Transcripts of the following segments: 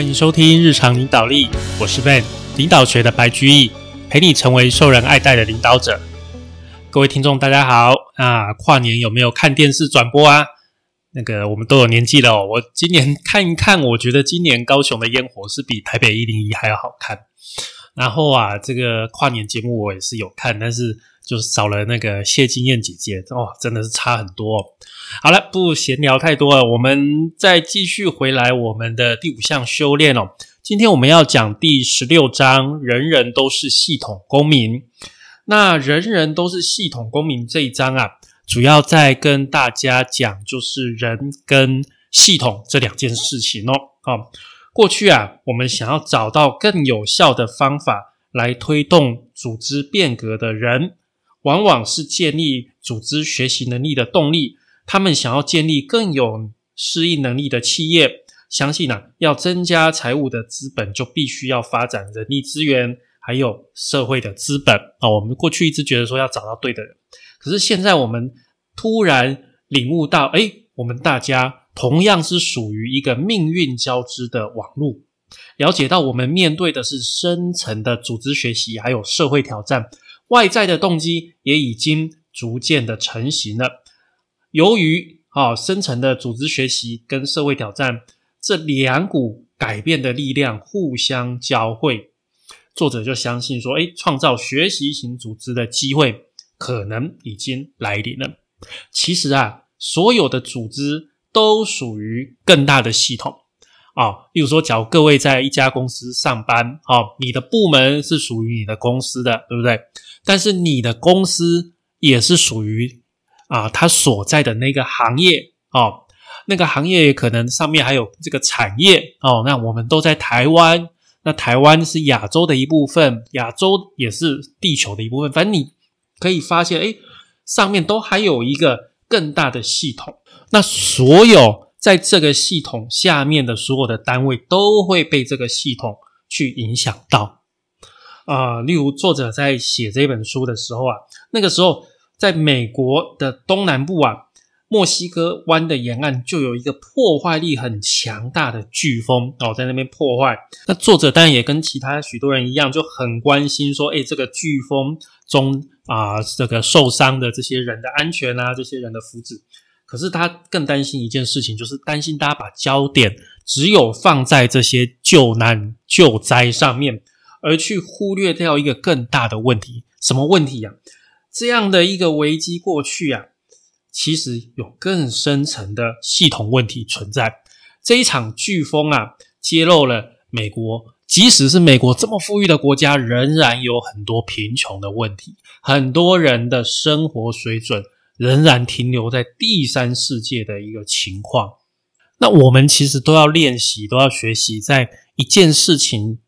欢迎收听日常领导力，我是 Ben，领导学的白居易，陪你成为受人爱戴的领导者。各位听众，大家好啊！跨年有没有看电视转播啊？那个我们都有年纪了哦。我今年看一看，我觉得今年高雄的烟火是比台北一零一还要好看。然后啊，这个跨年节目我也是有看，但是就是少了那个谢金燕姐姐哦，真的是差很多。好了，不闲聊太多了，我们再继续回来我们的第五项修炼哦。今天我们要讲第十六章，人人都是系统公民。那人人都是系统公民这一章啊，主要在跟大家讲就是人跟系统这两件事情哦。好，过去啊，我们想要找到更有效的方法来推动组织变革的人，往往是建立组织学习能力的动力。他们想要建立更有适应能力的企业，相信呢，要增加财务的资本，就必须要发展人力资源，还有社会的资本啊。我们过去一直觉得说要找到对的人，可是现在我们突然领悟到，哎，我们大家同样是属于一个命运交织的网络，了解到我们面对的是深层的组织学习，还有社会挑战，外在的动机也已经逐渐的成型了。由于啊，深层的组织学习跟社会挑战这两股改变的力量互相交汇，作者就相信说，哎，创造学习型组织的机会可能已经来临了。其实啊，所有的组织都属于更大的系统啊。例如说，假如各位在一家公司上班，啊，你的部门是属于你的公司的，对不对？但是你的公司也是属于。啊，他所在的那个行业哦，那个行业可能上面还有这个产业哦。那我们都在台湾，那台湾是亚洲的一部分，亚洲也是地球的一部分。反正你可以发现，哎，上面都还有一个更大的系统。那所有在这个系统下面的所有的单位都会被这个系统去影响到。啊，例如作者在写这本书的时候啊，那个时候。在美国的东南部啊，墨西哥湾的沿岸就有一个破坏力很强大的飓风哦，在那边破坏。那作者当然也跟其他许多人一样，就很关心说，哎，这个飓风中啊，这个受伤的这些人的安全啊，这些人的福祉。可是他更担心一件事情，就是担心大家把焦点只有放在这些救难救灾上面，而去忽略掉一个更大的问题。什么问题呀？这样的一个危机过去啊，其实有更深层的系统问题存在。这一场飓风啊，揭露了美国，即使是美国这么富裕的国家，仍然有很多贫穷的问题，很多人的生活水准仍然停留在第三世界的一个情况。那我们其实都要练习，都要学习，在一件事情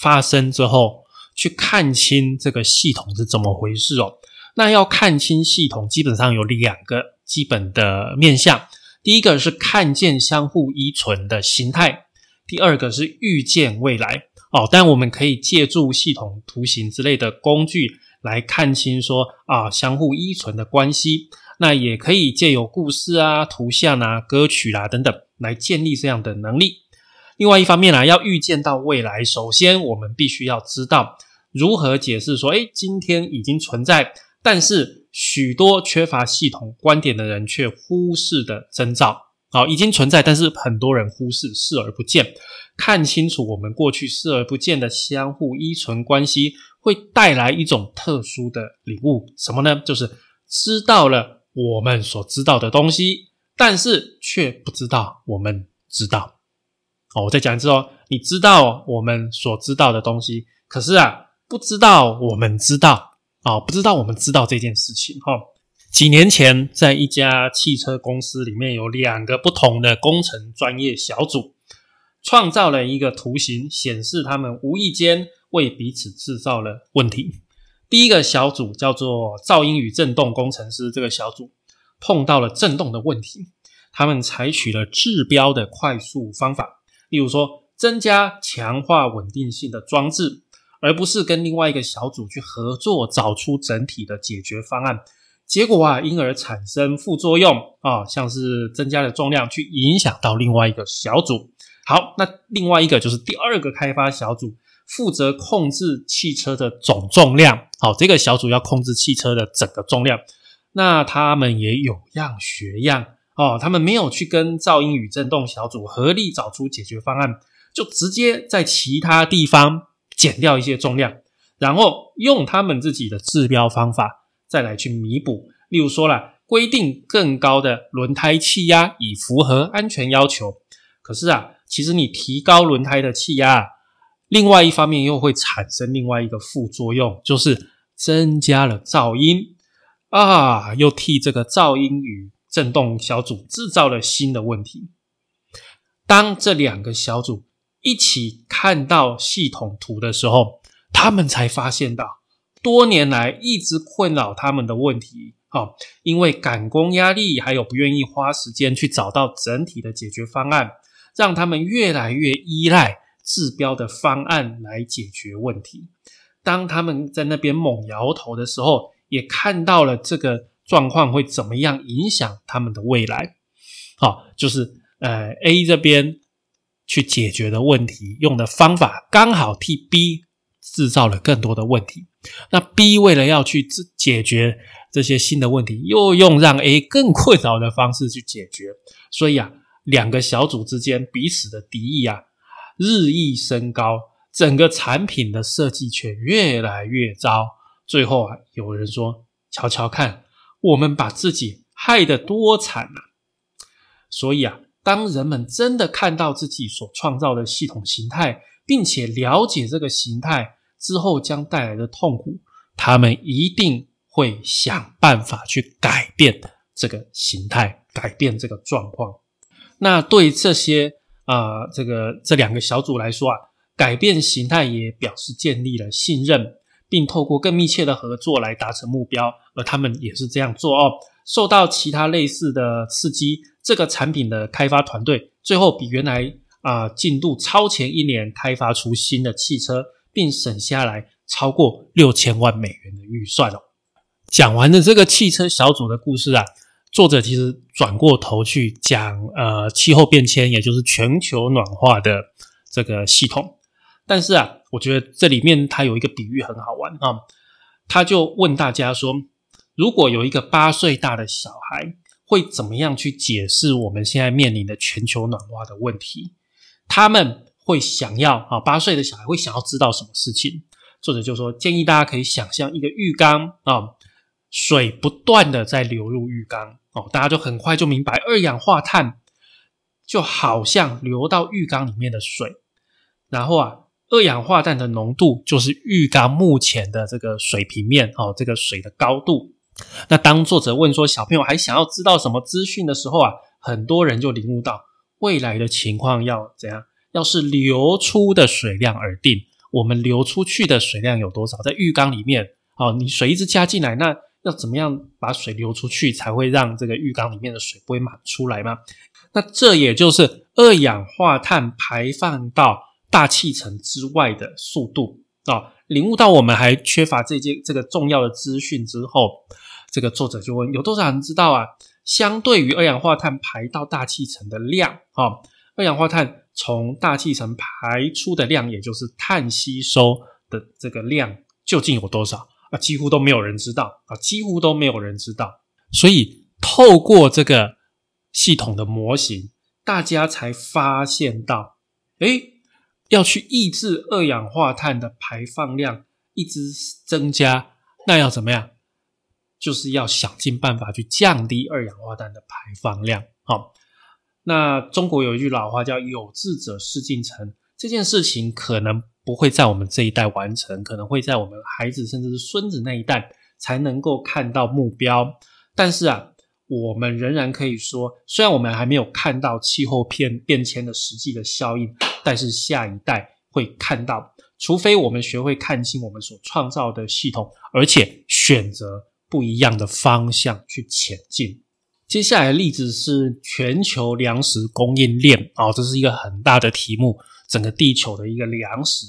发生之后，去看清这个系统是怎么回事哦。那要看清系统，基本上有两个基本的面向。第一个是看见相互依存的形态，第二个是预见未来。哦，但我们可以借助系统图形之类的工具来看清说啊相互依存的关系。那也可以借由故事啊、图像啊、歌曲啦等等来建立这样的能力。另外一方面呢，要预见到未来，首先我们必须要知道如何解释说，诶，今天已经存在。但是许多缺乏系统观点的人却忽视的征兆，好，已经存在，但是很多人忽视，视而不见。看清楚我们过去视而不见的相互依存关系，会带来一种特殊的领悟，什么呢？就是知道了我们所知道的东西，但是却不知道我们知道。哦，我再讲一次哦，你知道我们所知道的东西，可是啊，不知道我们知道。哦，不知道我们知道这件事情哈。几年前，在一家汽车公司里面，有两个不同的工程专业小组，创造了一个图形，显示他们无意间为彼此制造了问题。第一个小组叫做噪音与振动工程师，这个小组碰到了振动的问题，他们采取了治标的快速方法，例如说增加强化稳定性的装置。而不是跟另外一个小组去合作，找出整体的解决方案，结果啊，因而产生副作用啊，像是增加了重量去影响到另外一个小组，好，那另外一个就是第二个开发小组，负责控制汽车的总重量。好，这个小组要控制汽车的整个重量。那他们也有样学样哦，他们没有去跟噪音与震动小组合力找出解决方案，就直接在其他地方减掉一些重量，然后用他们自己的治标方法再来去弥补。例如说了，规定更高的轮胎气压以符合安全要求。可是啊。其实你提高轮胎的气压，另外一方面又会产生另外一个副作用，就是增加了噪音啊，又替这个噪音与振动小组制造了新的问题。当这两个小组一起看到系统图的时候，他们才发现到多年来一直困扰他们的问题啊，因为赶工压力，还有不愿意花时间去找到整体的解决方案。让他们越来越依赖治标的方案来解决问题。当他们在那边猛摇头的时候，也看到了这个状况会怎么样影响他们的未来。好，就是呃 A 这边去解决的问题，用的方法刚好替 B 制造了更多的问题。那 B 为了要去解决这些新的问题，又用让 A 更困扰的方式去解决。所以啊。两个小组之间彼此的敌意啊，日益升高，整个产品的设计却越来越糟。最后啊，有人说：“瞧瞧看，我们把自己害得多惨啊！”所以啊，当人们真的看到自己所创造的系统形态，并且了解这个形态之后将带来的痛苦，他们一定会想办法去改变这个形态，改变这个状况。那对这些啊，这个这两个小组来说啊，改变形态也表示建立了信任，并透过更密切的合作来达成目标。而他们也是这样做哦。受到其他类似的刺激，这个产品的开发团队最后比原来啊进度超前一年，开发出新的汽车，并省下来超过六千万美元的预算哦。讲完了这个汽车小组的故事啊。作者其实转过头去讲，呃，气候变迁，也就是全球暖化的这个系统。但是啊，我觉得这里面他有一个比喻很好玩啊，他就问大家说，如果有一个八岁大的小孩，会怎么样去解释我们现在面临的全球暖化的问题？他们会想要啊，八岁的小孩会想要知道什么事情？作者就说，建议大家可以想象一个浴缸啊。水不断的在流入浴缸哦，大家就很快就明白，二氧化碳就好像流到浴缸里面的水，然后啊，二氧化碳的浓度就是浴缸目前的这个水平面哦，这个水的高度。那当作者问说小朋友还想要知道什么资讯的时候啊，很多人就领悟到未来的情况要怎样？要是流出的水量而定，我们流出去的水量有多少？在浴缸里面哦，你水一直加进来，那要怎么样把水流出去，才会让这个浴缸里面的水不会满出来吗？那这也就是二氧化碳排放到大气层之外的速度啊！领悟到我们还缺乏这些这个重要的资讯之后，这个作者就问：有多少人知道啊？相对于二氧化碳排到大气层的量啊，二氧化碳从大气层排出的量，也就是碳吸收的这个量，究竟有多少？啊，几乎都没有人知道啊，几乎都没有人知道。所以透过这个系统的模型，大家才发现到，哎，要去抑制二氧化碳的排放量一直增加，那要怎么样？就是要想尽办法去降低二氧化碳的排放量。好，那中国有一句老话叫“有志者事竟成”，这件事情可能。不会在我们这一代完成，可能会在我们孩子甚至是孙子那一代才能够看到目标。但是啊，我们仍然可以说，虽然我们还没有看到气候变变迁的实际的效应，但是下一代会看到。除非我们学会看清我们所创造的系统，而且选择不一样的方向去前进。接下来的例子是全球粮食供应链啊，这是一个很大的题目，整个地球的一个粮食。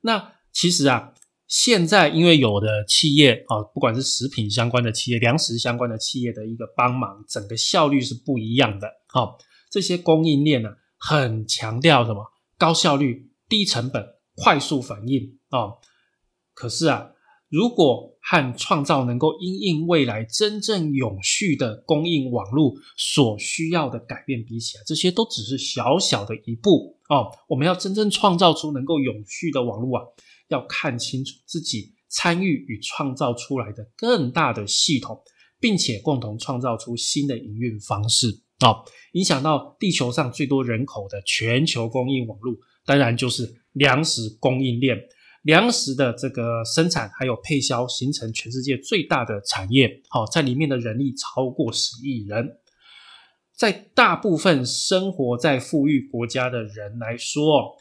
那其实啊，现在因为有的企业啊，不管是食品相关的企业、粮食相关的企业的一个帮忙，整个效率是不一样的。好，这些供应链呢，很强调什么高效率、低成本、快速反应啊。可是啊，如果和创造能够因应未来真正永续的供应网络所需要的改变比起来，这些都只是小小的一步哦。我们要真正创造出能够永续的网络啊，要看清楚自己参与与创造出来的更大的系统，并且共同创造出新的营运方式哦，影响到地球上最多人口的全球供应网络，当然就是粮食供应链。粮食的这个生产还有配销，形成全世界最大的产业。好，在里面的人力超过十亿人，在大部分生活在富裕国家的人来说，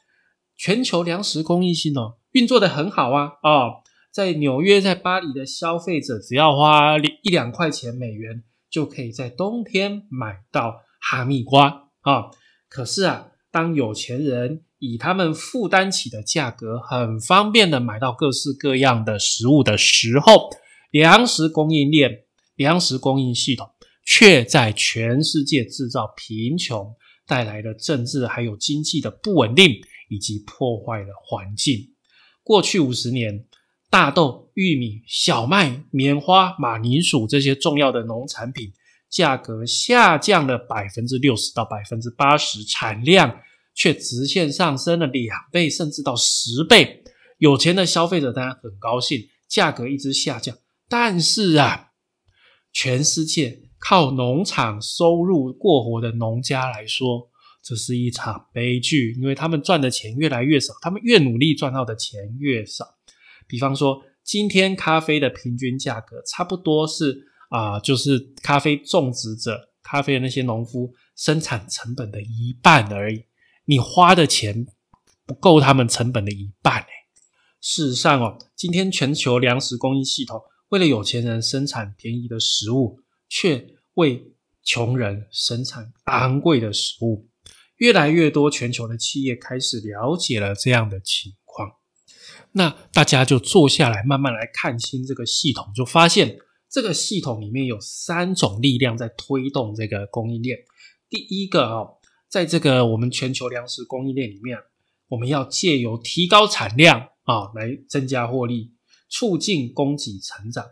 全球粮食供应系统运作的很好啊啊！在纽约、在巴黎的消费者，只要花一两块钱美元，就可以在冬天买到哈密瓜啊。可是啊，当有钱人以他们负担起的价格，很方便的买到各式各样的食物的时候，粮食供应链、粮食供应系统却在全世界制造贫穷，带来了政治还有经济的不稳定，以及破坏了环境。过去五十年，大豆、玉米、小麦、棉花、马铃薯这些重要的农产品价格下降了百分之六十到百分之八十，产量。却直线上升了两倍，甚至到十倍。有钱的消费者当然很高兴，价格一直下降。但是啊，全世界靠农场收入过活的农家来说，这是一场悲剧，因为他们赚的钱越来越少，他们越努力赚到的钱越少。比方说，今天咖啡的平均价格差不多是啊，就是咖啡种植者、咖啡的那些农夫生产成本的一半而已。你花的钱不够他们成本的一半诶。事实上哦，今天全球粮食供应系统为了有钱人生产便宜的食物，却为穷人生产昂贵的食物。越来越多全球的企业开始了解了这样的情，那大家就坐下来慢慢来看清这个系统，就发现这个系统里面有三种力量在推动这个供应链。第一个哦。在这个我们全球粮食供应链里面，我们要借由提高产量啊，来增加获利，促进供给成长。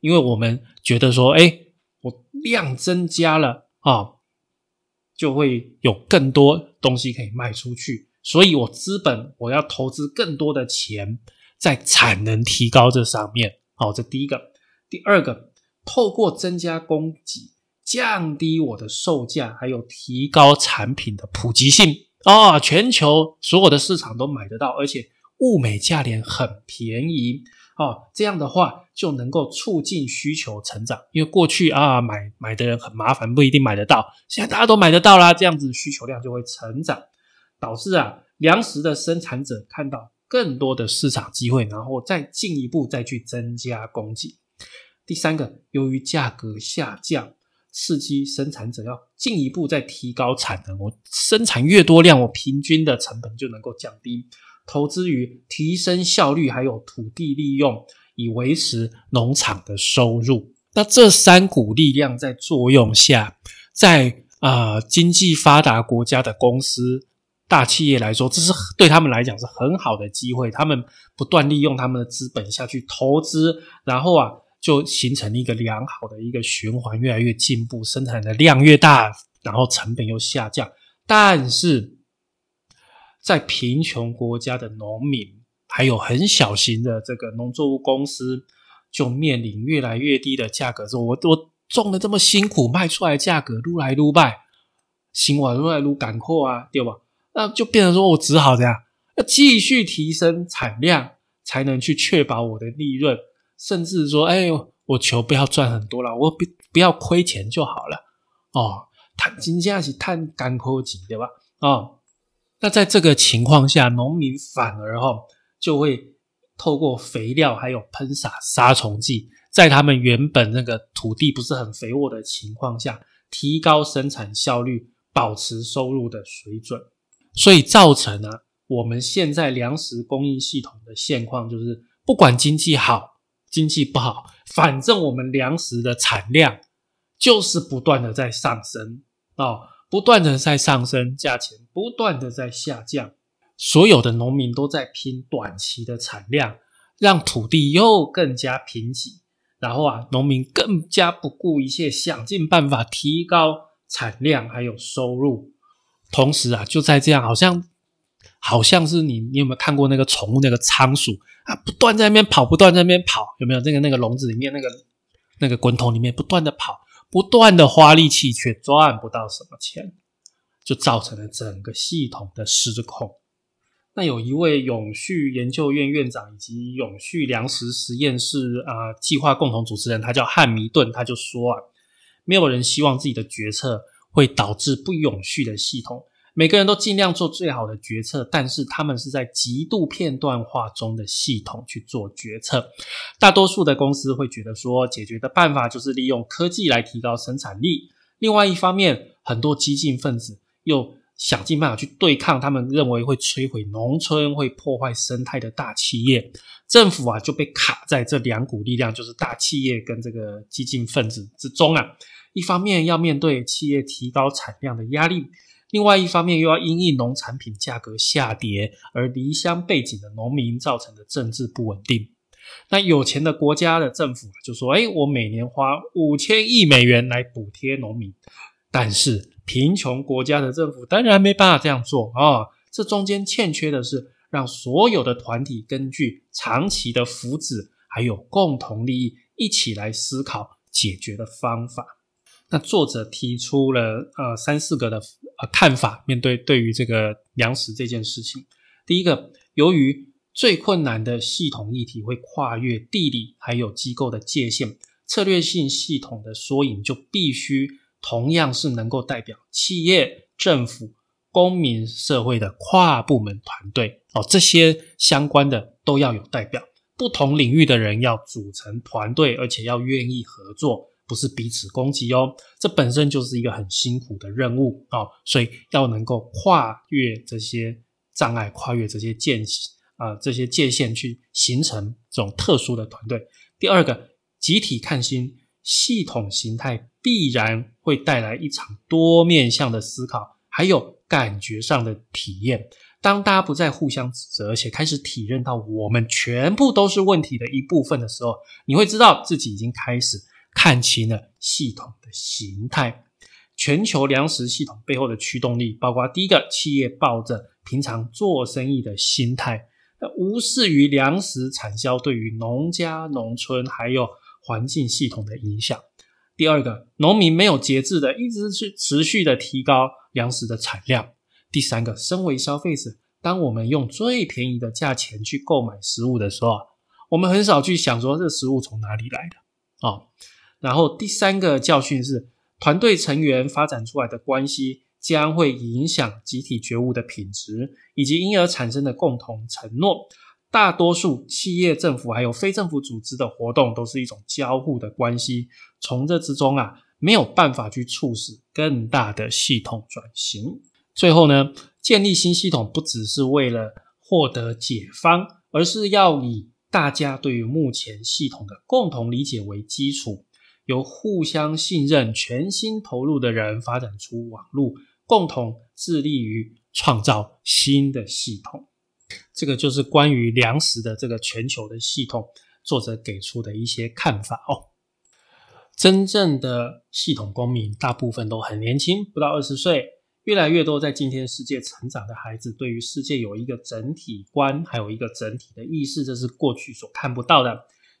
因为我们觉得说，哎，我量增加了啊，就会有更多东西可以卖出去，所以我资本我要投资更多的钱在产能提高这上面。好，这第一个。第二个，透过增加供给。降低我的售价，还有提高产品的普及性啊！全球所有的市场都买得到，而且物美价廉，很便宜哦。这样的话就能够促进需求成长，因为过去啊买买的人很麻烦，不一定买得到。现在大家都买得到啦，这样子需求量就会成长，导致啊粮食的生产者看到更多的市场机会，然后再进一步再去增加供给。第三个，由于价格下降。刺激生产者要进一步再提高产能，我生产越多量，我平均的成本就能够降低。投资于提升效率，还有土地利用，以维持农场的收入。那这三股力量在作用下，在啊经济发达国家的公司大企业来说，这是对他们来讲是很好的机会。他们不断利用他们的资本下去投资，然后啊。就形成一个良好的一个循环，越来越进步，生产的量越大，然后成本又下降。但是在贫穷国家的农民，还有很小型的这个农作物公司，就面临越来越低的价格。说，我我种的这么辛苦，卖出来价格撸来撸败，行完撸来撸赶货啊，对吧？那就变成说我只好这样，要继续提升产量，才能去确保我的利润。甚至说，哎，我求不要赚很多了，我不不要亏钱就好了哦。碳金价是碳干科技，对吧？哦，那在这个情况下，农民反而哈就会透过肥料还有喷洒杀虫剂，在他们原本那个土地不是很肥沃的情况下，提高生产效率，保持收入的水准，所以造成呢，我们现在粮食供应系统的现况就是，不管经济好。经济不好，反正我们粮食的产量就是不断的在上升哦，不断的在上升，价钱不断的在下降，所有的农民都在拼短期的产量，让土地又更加贫瘠。然后啊，农民更加不顾一切，想尽办法提高产量还有收入。同时啊，就在这样，好像好像是你，你有没有看过那个宠物那个仓鼠啊，不断在那边跑，不断在那边跑，有没有？那个那个笼子里面那个那个滚筒里面不断的跑，不断的花力气，却赚不到什么钱，就造成了整个系统的失控。那有一位永续研究院院长以及永续粮食实验室啊计划共同主持人，他叫汉密顿，他就说啊，没有人希望自己的决策会导致不永续的系统，每个人都尽量做最好的决策，但是他们是在极度片段化中的系统去做决策。大多数的公司会觉得说，解决的办法就是利用科技来提高生产力。另外一方面，很多激进分子又。想尽办法去对抗他们认为会摧毁农村、会破坏生态的大企业，政府啊就被卡在这两股力量，就是大企业跟这个激进分子之中啊。一方面要面对企业提高产量的压力，另外一方面又要因应农产品价格下跌而离乡背井的农民造成的政治不稳定。那有钱的国家的政府就说：“哎，我每年花五千亿美元来补贴农民。”但是。贫穷国家的政府当然没办法这样做啊！这中间欠缺的是让所有的团体根据长期的福祉还有共同利益一起来思考解决的方法。那作者提出了呃三四个的呃看法，面对对于这个粮食这件事情，第一个，由于最困难的系统议题会跨越地理还有机构的界限，策略性系统的缩影就必须。同样是能够代表企业、政府、公民社会的跨部门团队哦，这些相关的都要有代表。不同领域的人要组成团队，而且要愿意合作，不是彼此攻击哦。这本身就是一个很辛苦的任务哦，所以要能够跨越这些障碍，跨越这些界啊这些界限，去形成这种特殊的团队。第二个，集体看新。系统形态必然会带来一场多面向的思考，还有感觉上的体验。当大家不再互相指责，而且开始体认到我们全部都是问题的一部分的时候，你会知道自己已经开始看清了系统的形态。全球粮食系统背后的驱动力，包括第一个，企业抱着平常做生意的心态，那无视于粮食产销对于农家、农村还有。环境系统的影响。第二个，农民没有节制的一直去持续的提高粮食的产量。第三个，身为消费者，当我们用最便宜的价钱去购买食物的时候，我们很少去想说这食物从哪里来的啊。然后第三个教训是，团队成员发展出来的关系将会影响集体觉悟的品质，以及因而产生的共同承诺。大多数企业、政府还有非政府组织的活动都是一种交互的关系，从这之中啊，没有办法去促使更大的系统转型。最后呢，建立新系统不只是为了获得解方，而是要以大家对于目前系统的共同理解为基础，由互相信任、全心投入的人发展出网络，共同致力于创造新的系统。这个就是关于粮食的这个全球的系统，作者给出的一些看法哦。真正的系统公民大部分都很年轻，不到二十岁。越来越多在今天世界成长的孩子，对于世界有一个整体观，还有一个整体的意识，这是过去所看不到的。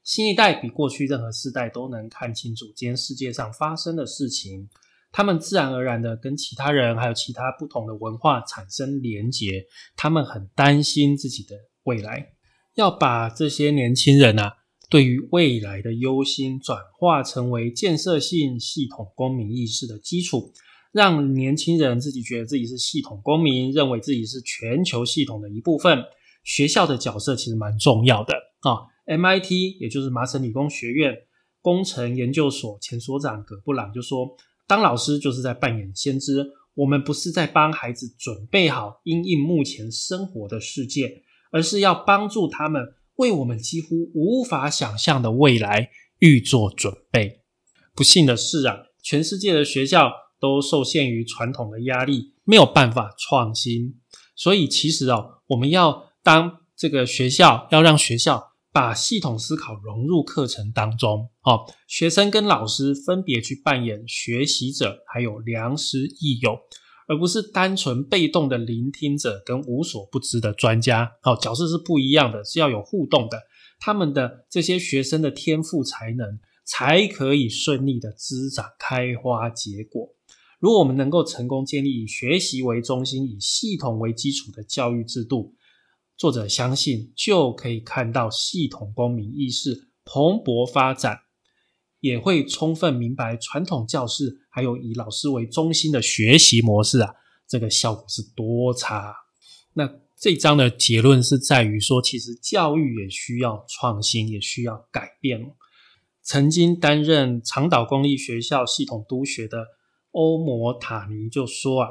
新一代比过去任何世代都能看清楚今天世界上发生的事情。他们自然而然的跟其他人还有其他不同的文化产生连结，他们很担心自己的未来，要把这些年轻人啊对于未来的忧心转化成为建设性系统公民意识的基础，让年轻人自己觉得自己是系统公民，认为自己是全球系统的一部分。学校的角色其实蛮重要的啊，MIT 也就是麻省理工学院工程研究所前所长葛布朗就说。当老师就是在扮演先知，我们不是在帮孩子准备好因应目前生活的世界，而是要帮助他们为我们几乎无法想象的未来预做准备。不幸的是啊，全世界的学校都受限于传统的压力，没有办法创新。所以其实哦，我们要当这个学校要让学校把系统思考融入课程当中，哦，学生跟老师分别去扮演学习者，还有良师益友。而不是单纯被动的聆听者跟无所不知的专家，哦角色是不一样的，是要有互动的。他们的这些学生的天赋才能，才可以顺利的滋长、开花结果。如果我们能够成功建立以学习为中心、以系统为基础的教育制度，作者相信就可以看到系统公民意识蓬勃发展。也会充分明白传统教室还有以老师为中心的学习模式啊，这个效果是多差。那这章的结论是在于说，其实教育也需要创新，也需要改变。曾经担任长岛公立学校系统督学的欧摩塔尼就说啊。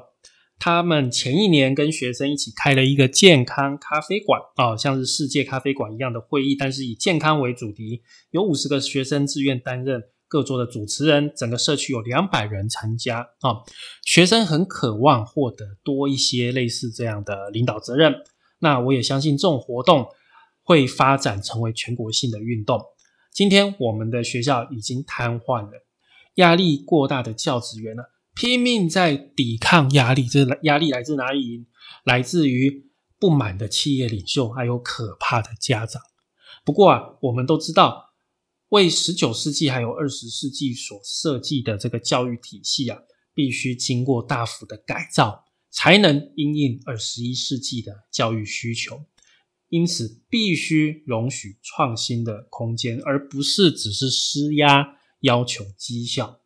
他们前一年跟学生一起开了一个健康咖啡馆啊，像是世界咖啡馆一样的会议，但是以健康为主题，有五十个学生自愿担任各桌的主持人，整个社区有两百人参加啊。学生很渴望获得多一些类似这样的领导责任，那我也相信这种活动会发展成为全国性的运动。今天我们的学校已经瘫痪了，压力过大的教职员呢？拼命在抵抗压力，这压力来自哪里？来自于不满的企业领袖，还有可怕的家长。不过啊，我们都知道，为十九世纪还有二十世纪所设计的这个教育体系啊，必须经过大幅的改造，才能应应二十一世纪的教育需求。因此，必须容许创新的空间，而不是只是施压要求绩效。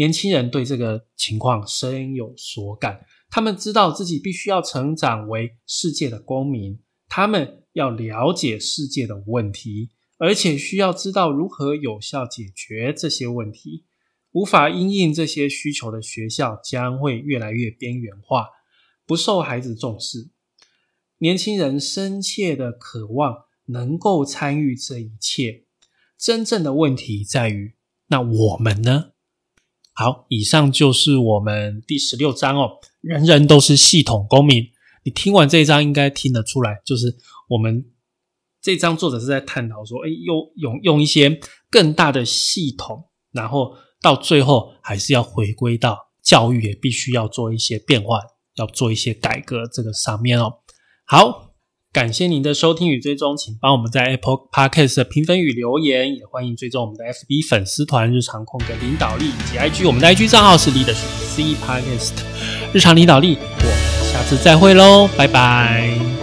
年轻人对这个情况深有所感，他们知道自己必须要成长为世界的公民，他们要了解世界的问题，而且需要知道如何有效解决这些问题。无法应应这些需求的学校将会越来越边缘化，不受孩子重视。年轻人深切的渴望能够参与这一切，真正的问题在于，那我们呢？好，以上就是我们第十六章哦。人人都是系统公民。你听完这一章，应该听得出来，就是我们这章作者是在探讨说，哎，用用用一些更大的系统，然后到最后还是要回归到教育，也必须要做一些变化，要做一些改革，这个上面哦。好。感谢您的收听与追踪，请帮我们在 Apple Podcast 的评分与留言，也欢迎追踪我们的 FB 粉丝团日常空格领导力以及 IG，我们的 IG 账号是 Leadership C Podcast 日常领导力，我们下次再会喽，拜拜。